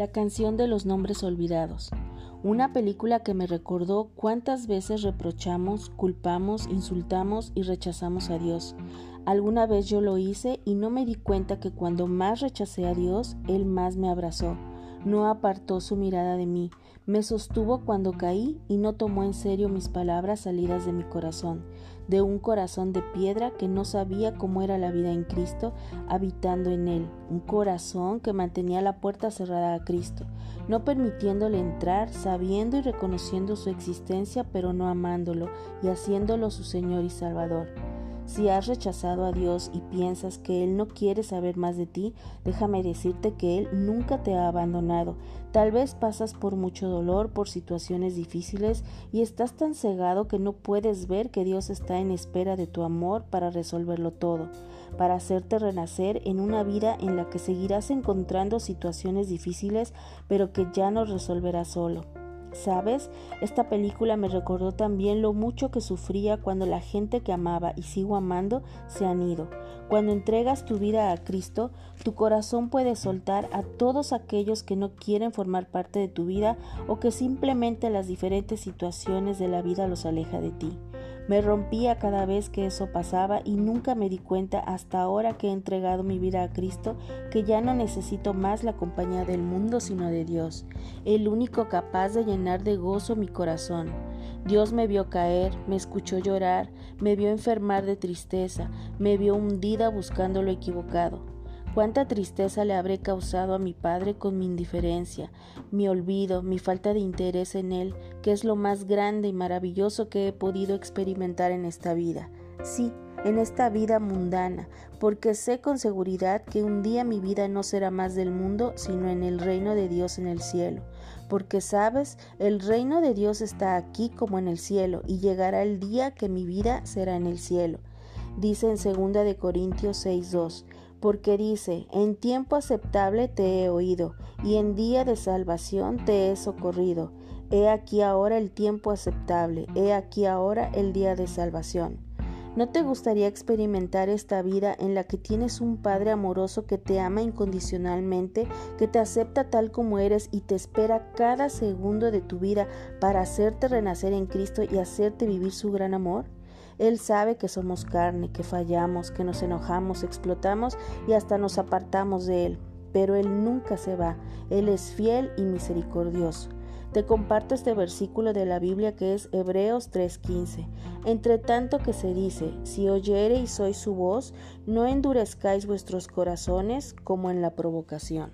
La canción de los nombres olvidados. Una película que me recordó cuántas veces reprochamos, culpamos, insultamos y rechazamos a Dios. Alguna vez yo lo hice y no me di cuenta que cuando más rechacé a Dios, Él más me abrazó. No apartó su mirada de mí, me sostuvo cuando caí y no tomó en serio mis palabras salidas de mi corazón, de un corazón de piedra que no sabía cómo era la vida en Cristo habitando en él, un corazón que mantenía la puerta cerrada a Cristo, no permitiéndole entrar, sabiendo y reconociendo su existencia, pero no amándolo y haciéndolo su Señor y Salvador. Si has rechazado a Dios y piensas que Él no quiere saber más de ti, déjame decirte que Él nunca te ha abandonado. Tal vez pasas por mucho dolor, por situaciones difíciles y estás tan cegado que no puedes ver que Dios está en espera de tu amor para resolverlo todo, para hacerte renacer en una vida en la que seguirás encontrando situaciones difíciles, pero que ya no resolverás solo. ¿Sabes? Esta película me recordó también lo mucho que sufría cuando la gente que amaba y sigo amando se han ido. Cuando entregas tu vida a Cristo, tu corazón puede soltar a todos aquellos que no quieren formar parte de tu vida o que simplemente las diferentes situaciones de la vida los aleja de ti. Me rompía cada vez que eso pasaba y nunca me di cuenta hasta ahora que he entregado mi vida a Cristo que ya no necesito más la compañía del mundo sino de Dios, el único capaz de llenar de gozo mi corazón. Dios me vio caer, me escuchó llorar, me vio enfermar de tristeza, me vio hundida buscando lo equivocado. Cuánta tristeza le habré causado a mi padre con mi indiferencia, mi olvido, mi falta de interés en él, que es lo más grande y maravilloso que he podido experimentar en esta vida. Sí, en esta vida mundana, porque sé con seguridad que un día mi vida no será más del mundo, sino en el reino de Dios en el cielo. Porque sabes, el reino de Dios está aquí como en el cielo, y llegará el día que mi vida será en el cielo. Dice en 2 de Corintios 6:2 porque dice, en tiempo aceptable te he oído, y en día de salvación te he socorrido. He aquí ahora el tiempo aceptable, he aquí ahora el día de salvación. ¿No te gustaría experimentar esta vida en la que tienes un Padre amoroso que te ama incondicionalmente, que te acepta tal como eres y te espera cada segundo de tu vida para hacerte renacer en Cristo y hacerte vivir su gran amor? Él sabe que somos carne, que fallamos, que nos enojamos, explotamos y hasta nos apartamos de Él. Pero Él nunca se va. Él es fiel y misericordioso. Te comparto este versículo de la Biblia que es Hebreos 3:15. Entre tanto que se dice, si oyereis hoy su voz, no endurezcáis vuestros corazones como en la provocación.